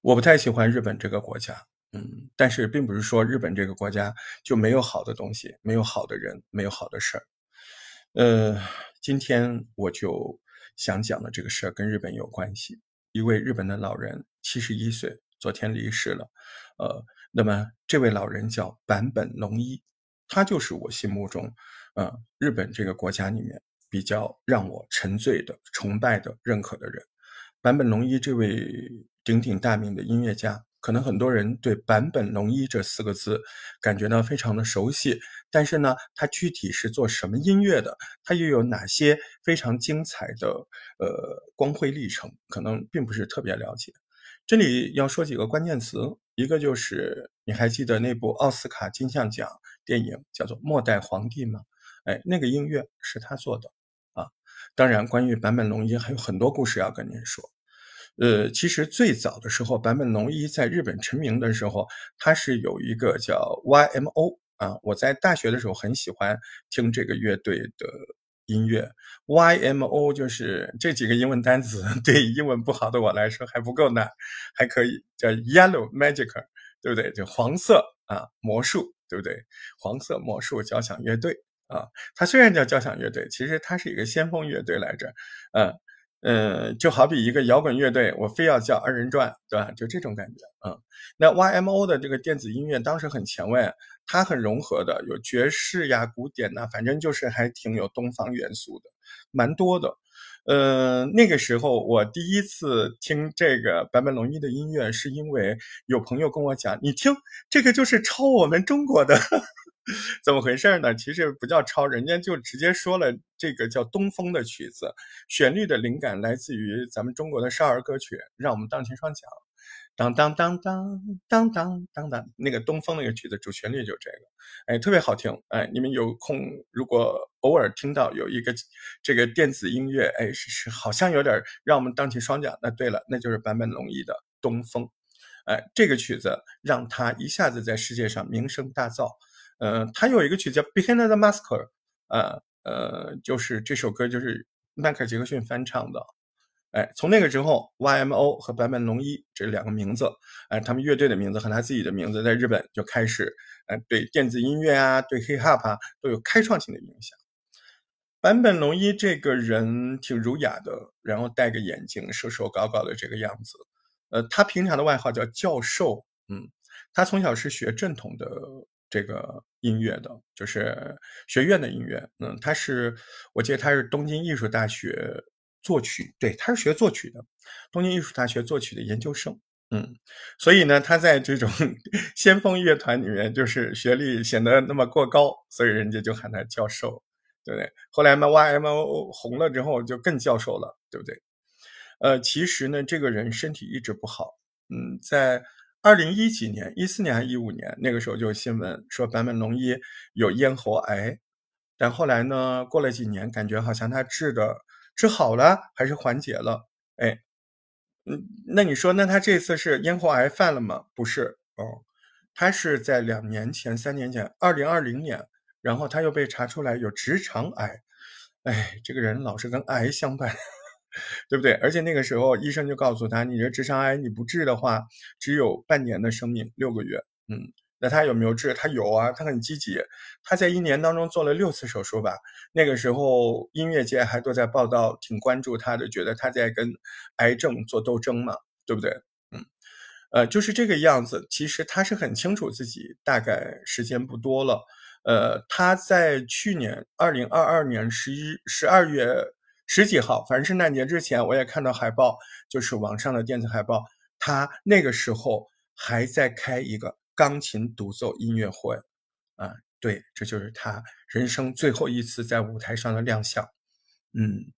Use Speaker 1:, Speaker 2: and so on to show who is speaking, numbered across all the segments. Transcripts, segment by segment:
Speaker 1: 我不太喜欢日本这个国家，嗯，但是并不是说日本这个国家就没有好的东西，没有好的人，没有好的事儿。呃，今天我就想讲的这个事儿跟日本有关系。一位日本的老人，七十一岁，昨天离世了。呃，那么这位老人叫坂本龙一，他就是我心目中，呃，日本这个国家里面比较让我沉醉的、崇拜的、认可的人。坂本龙一这位鼎鼎大名的音乐家，可能很多人对坂本龙一这四个字感觉到非常的熟悉，但是呢，他具体是做什么音乐的，他又有哪些非常精彩的呃光辉历程，可能并不是特别了解。这里要说几个关键词，一个就是你还记得那部奥斯卡金像奖电影叫做《末代皇帝》吗？哎，那个音乐是他做的啊。当然，关于坂本龙一还有很多故事要跟您说。呃，其实最早的时候，坂本龙一在日本成名的时候，他是有一个叫 YMO 啊。我在大学的时候很喜欢听这个乐队的音乐。YMO 就是这几个英文单词，对英文不好的我来说还不够难，还可以叫 Yellow Magic，对不对？就黄色啊，魔术，对不对？黄色魔术交响乐队啊，它虽然叫交响乐队，其实它是一个先锋乐队来着，嗯。嗯，就好比一个摇滚乐队，我非要叫二人转，对吧？就这种感觉，嗯。那 YMO 的这个电子音乐当时很前卫，它很融合的，有爵士呀、古典呐，反正就是还挺有东方元素的，蛮多的。呃，那个时候我第一次听这个坂本龙一的音乐，是因为有朋友跟我讲，你听这个就是抄我们中国的。怎么回事呢？其实不叫抄，人家就直接说了，这个叫东风的曲子，旋律的灵感来自于咱们中国的少儿歌曲，让我们荡起双桨，当当当当当当当当，那个东风那个曲子主旋律就这个，哎，特别好听，哎，你们有空如果偶尔听到有一个这个电子音乐，哎，是是好像有点让我们荡起双桨，那对了，那就是坂本龙一的东风，哎，这个曲子让他一下子在世界上名声大噪。呃，他有一个曲叫《Behind the Mask》，呃呃，就是这首歌就是迈克尔·杰克逊翻唱的，哎，从那个之后，YMO 和坂本龙一这两个名字，哎，他们乐队的名字和他自己的名字，在日本就开始，哎，对电子音乐啊，对 hip hop 啊，都有开创性的影响。坂本龙一这个人挺儒雅的，然后戴个眼镜，瘦瘦高高的这个样子，呃，他平常的外号叫教授，嗯，他从小是学正统的。这个音乐的，就是学院的音乐，嗯，他是，我记得他是东京艺术大学作曲，对，他是学作曲的，东京艺术大学作曲的研究生，嗯，所以呢，他在这种 先锋乐团里面，就是学历显得那么过高，所以人家就喊他教授，对不对？后来嘛，YMO 红了之后，就更教授了，对不对？呃，其实呢，这个人身体一直不好，嗯，在。二零一几年，一四年还一五年？那个时候就有新闻说坂本龙一有咽喉癌，但后来呢，过了几年，感觉好像他治的治好了，还是缓解了。哎，嗯，那你说，那他这次是咽喉癌犯了吗？不是，哦，他是在两年前、三年前，二零二零年，然后他又被查出来有直肠癌。哎，这个人老是跟癌相伴。对不对？而且那个时候医生就告诉他，你这直肠癌你不治的话，只有半年的生命，六个月。嗯，那他有没有治？他有啊，他很积极。他在一年当中做了六次手术吧。那个时候音乐界还都在报道，挺关注他的，觉得他在跟癌症做斗争嘛，对不对？嗯，呃，就是这个样子。其实他是很清楚自己大概时间不多了。呃，他在去年二零二二年十一十二月。十几号，反正圣诞节之前，我也看到海报，就是网上的电子海报。他那个时候还在开一个钢琴独奏音乐会，啊，对，这就是他人生最后一次在舞台上的亮相。嗯，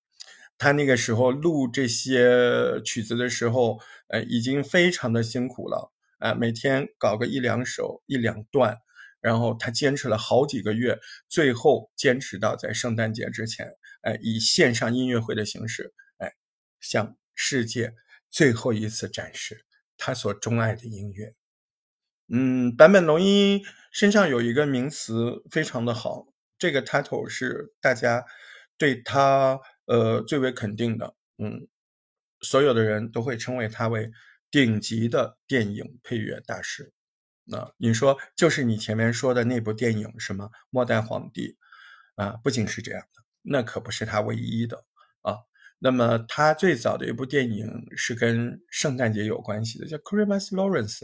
Speaker 1: 他那个时候录这些曲子的时候，呃，已经非常的辛苦了，啊，每天搞个一两首、一两段，然后他坚持了好几个月，最后坚持到在圣诞节之前。哎，以线上音乐会的形式，哎，向世界最后一次展示他所钟爱的音乐。嗯，坂本龙一身上有一个名词非常的好，这个 title 是大家对他呃最为肯定的。嗯，所有的人都会称为他为顶级的电影配乐大师。那你说，就是你前面说的那部电影是吗？《末代皇帝》啊，不仅是这样的，那可不是他唯一的啊。那么他最早的一部电影是跟圣诞节有关系的，叫《Christmas Lawrence》。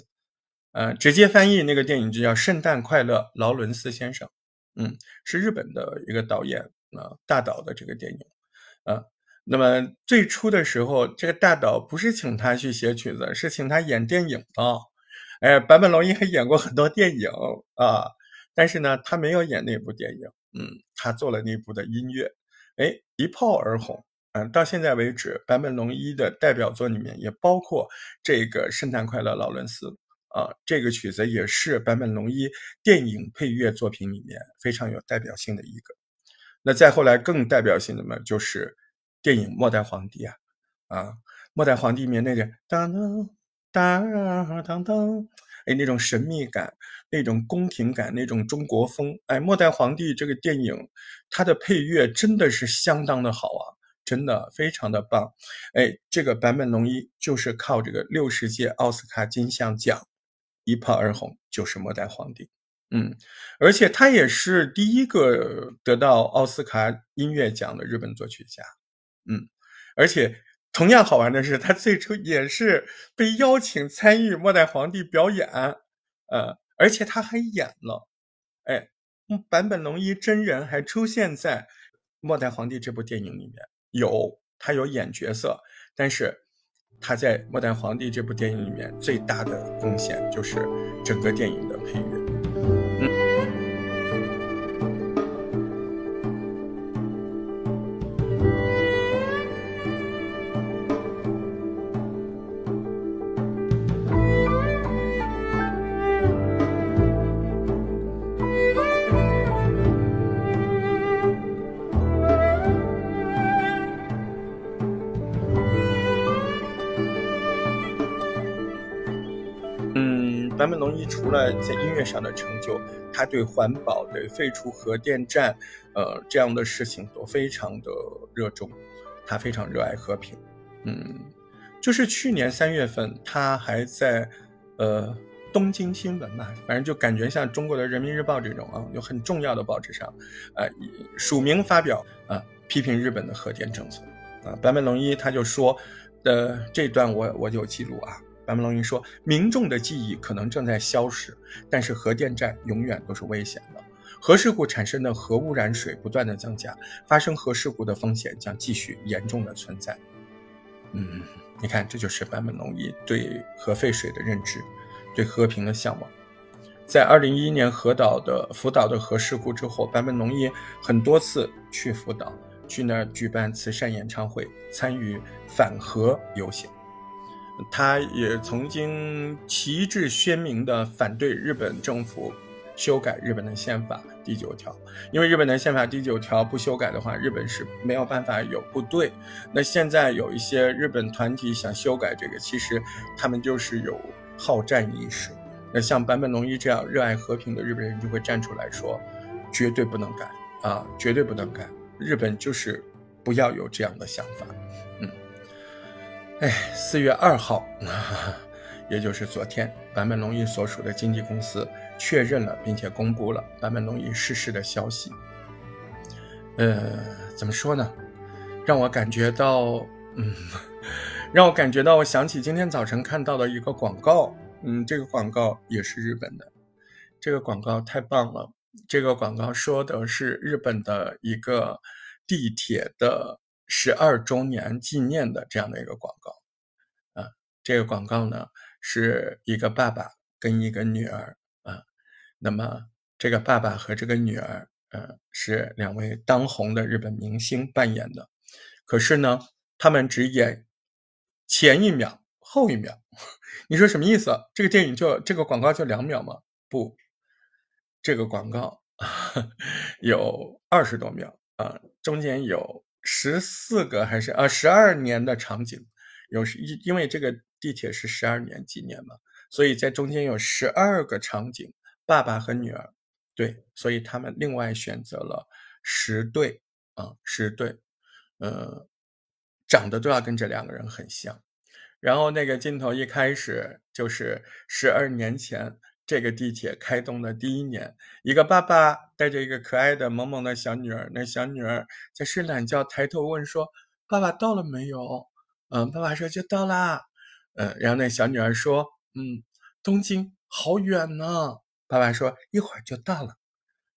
Speaker 1: 呃，直接翻译那个电影就叫《圣诞快乐，劳伦斯先生》。嗯，是日本的一个导演啊大岛的这个电影。啊，那么最初的时候，这个大岛不是请他去写曲子，是请他演电影的。哎，坂本龙一还演过很多电影啊，但是呢，他没有演那部电影。嗯，他做了那部的音乐，哎，一炮而红。嗯，到现在为止，坂本龙一的代表作里面也包括这个《圣诞快乐，劳伦斯》。啊，这个曲子也是坂本龙一电影配乐作品里面非常有代表性的一个。那再后来更代表性的嘛，就是电影《末代皇帝》啊，啊，《末代皇帝》里面那个当当当当当，哎，那种神秘感，那种宫廷感，那种中国风，哎，《末代皇帝》这个电影，它的配乐真的是相当的好啊，真的非常的棒。哎，这个坂本龙一就是靠这个六十届奥斯卡金像奖。一炮而红就是末代皇帝，嗯，而且他也是第一个得到奥斯卡音乐奖的日本作曲家，嗯，而且同样好玩的是，他最初也是被邀请参与末代皇帝表演，呃，而且他还演了，哎，坂本龙一真人还出现在末代皇帝这部电影里面，有他有演角色，但是。他在《末代皇帝》这部电影里面最大的贡献就是整个电影的配乐。坂本龙一除了在音乐上的成就，他对环保、对废除核电站，呃，这样的事情都非常的热衷。他非常热爱和平。嗯，就是去年三月份，他还在呃东京新闻嘛，反正就感觉像中国的人民日报这种啊，有很重要的报纸上，呃，署名发表啊，批评日本的核电政策。啊，坂本龙一他就说，呃，这段我我有记录啊。坂本龙一说：“民众的记忆可能正在消失，但是核电站永远都是危险的。核事故产生的核污染水不断的增加，发生核事故的风险将继续严重的存在。”嗯，你看，这就是坂本龙一对核废水的认知，对和平的向往。在二零一一年核岛的福岛的核事故之后，坂本龙一很多次去福岛，去那儿举办慈善演唱会，参与反核游行。他也曾经旗帜鲜明地反对日本政府修改日本的宪法第九条，因为日本的宪法第九条不修改的话，日本是没有办法有部队。那现在有一些日本团体想修改这个，其实他们就是有好战意识。那像坂本龙一这样热爱和平的日本人就会站出来说，绝对不能改啊，绝对不能改，日本就是不要有这样的想法。嗯哎，四月二号，也就是昨天，坂本龙一所属的经纪公司确认了，并且公布了坂本龙一逝世的消息。呃，怎么说呢？让我感觉到，嗯，让我感觉到，我想起今天早晨看到的一个广告，嗯，这个广告也是日本的，这个广告太棒了。这个广告说的是日本的一个地铁的。十二周年纪念的这样的一个广告，啊，这个广告呢是一个爸爸跟一个女儿啊，那么这个爸爸和这个女儿，呃，是两位当红的日本明星扮演的，可是呢，他们只演前一秒后一秒，你说什么意思？这个电影就这个广告就两秒吗？不，这个广告 有二十多秒啊，中间有。十四个还是啊十二年的场景，有因因为这个地铁是十二年纪念嘛，所以在中间有十二个场景，爸爸和女儿，对，所以他们另外选择了十对啊十对，呃，长得都要跟这两个人很像，然后那个镜头一开始就是十二年前这个地铁开通的第一年，一个爸爸带着一个可爱的萌萌的小女儿，那小女儿在睡懒觉，抬头问说：“爸爸到了没有？”嗯，爸爸说：“就到啦。”嗯，然后那小女儿说：“嗯，东京好远呢。”爸爸说：“一会儿就到了。”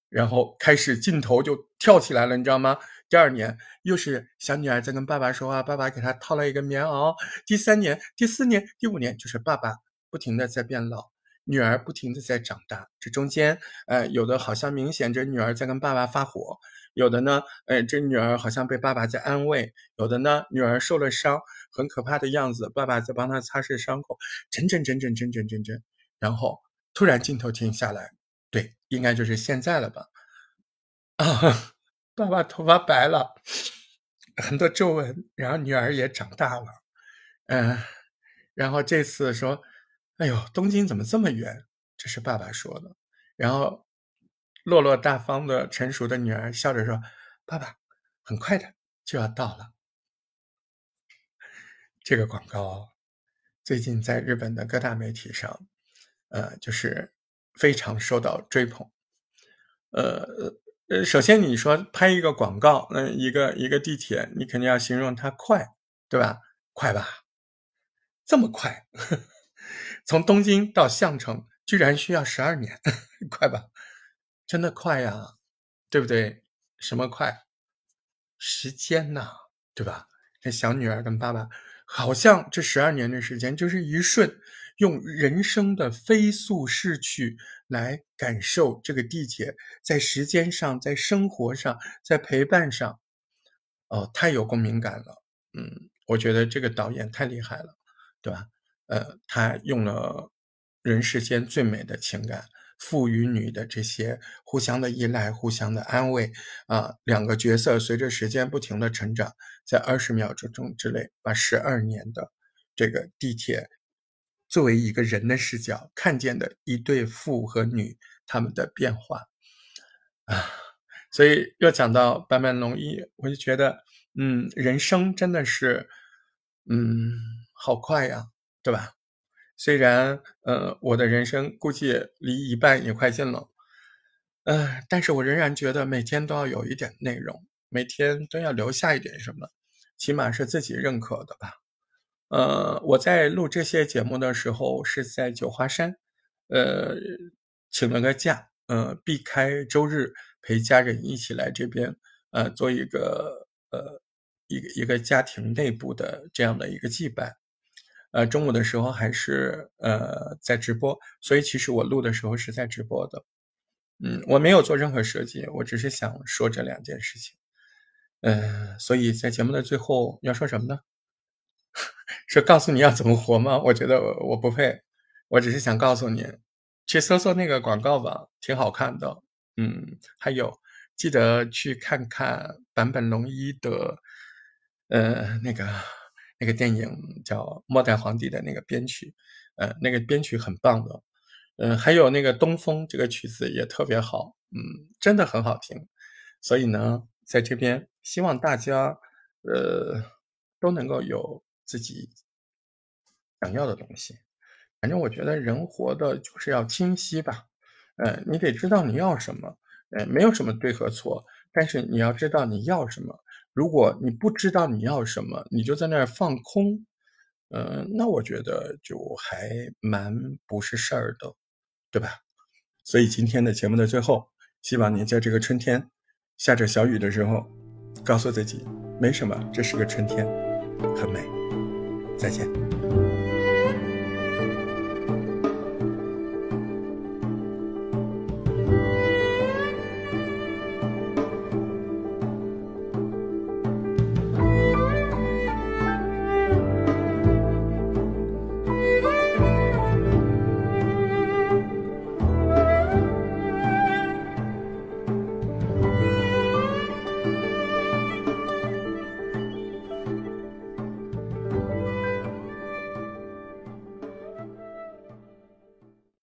Speaker 1: 然后开始镜头就跳起来了，你知道吗？第二年又是小女儿在跟爸爸说话，爸爸给她套了一个棉袄。第三年、第四年、第五年，就是爸爸不停的在变老，女儿不停的在长大。这中间，呃，有的好像明显这女儿在跟爸爸发火，有的呢，呃，这女儿好像被爸爸在安慰，有的呢，女儿受了伤，很可怕的样子，爸爸在帮她擦拭伤口，整整整整整整整整，然后突然镜头停下来，对，应该就是现在了吧？啊。爸爸头发白了，很多皱纹，然后女儿也长大了，嗯，然后这次说：“哎呦，东京怎么这么远？”这是爸爸说的。然后落落大方的成熟的女儿笑着说：“爸爸，很快的就要到了。”这个广告最近在日本的各大媒体上，呃，就是非常受到追捧，呃。呃，首先你说拍一个广告，嗯，一个一个地铁，你肯定要形容它快，对吧？快吧？这么快呵？从东京到相城居然需要十二年，快吧？真的快呀，对不对？什么快？时间呐，对吧？这小女儿跟爸爸，好像这十二年的时间就是一瞬。用人生的飞速逝去来感受这个地铁在时间上、在生活上、在陪伴上，哦，太有共鸣感了。嗯，我觉得这个导演太厉害了，对吧？呃，他用了人世间最美的情感，父与女的这些互相的依赖、互相的安慰啊，两个角色随着时间不停的成长，在二十秒钟中之内，把十二年的这个地铁。作为一个人的视角看见的一对父和女他们的变化啊，所以又讲到坂本龙一，我就觉得，嗯，人生真的是，嗯，好快呀，对吧？虽然，呃，我的人生估计离一半也快近了，呃，但是我仍然觉得每天都要有一点内容，每天都要留下一点什么，起码是自己认可的吧。呃，我在录这些节目的时候是在九华山，呃，请了个假，呃，避开周日陪家人一起来这边，呃，做一个呃一个一个家庭内部的这样的一个祭拜，呃，中午的时候还是呃在直播，所以其实我录的时候是在直播的，嗯，我没有做任何设计，我只是想说这两件事情，嗯，所以在节目的最后要说什么呢？是告诉你要怎么活吗？我觉得我不配，我只是想告诉你，去搜搜那个广告吧，挺好看的。嗯，还有记得去看看坂本龙一的，呃，那个那个电影叫《末代皇帝》的那个编曲，呃，那个编曲很棒的。嗯，还有那个东风这个曲子也特别好，嗯，真的很好听。所以呢，在这边希望大家，呃，都能够有。自己想要的东西，反正我觉得人活的就是要清晰吧。呃，你得知道你要什么，呃，没有什么对和错，但是你要知道你要什么。如果你不知道你要什么，你就在那儿放空，嗯，那我觉得就还蛮不是事儿的，对吧？所以今天的节目的最后，希望你在这个春天下着小雨的时候，告诉自己没什么，这是个春天，很美。再见。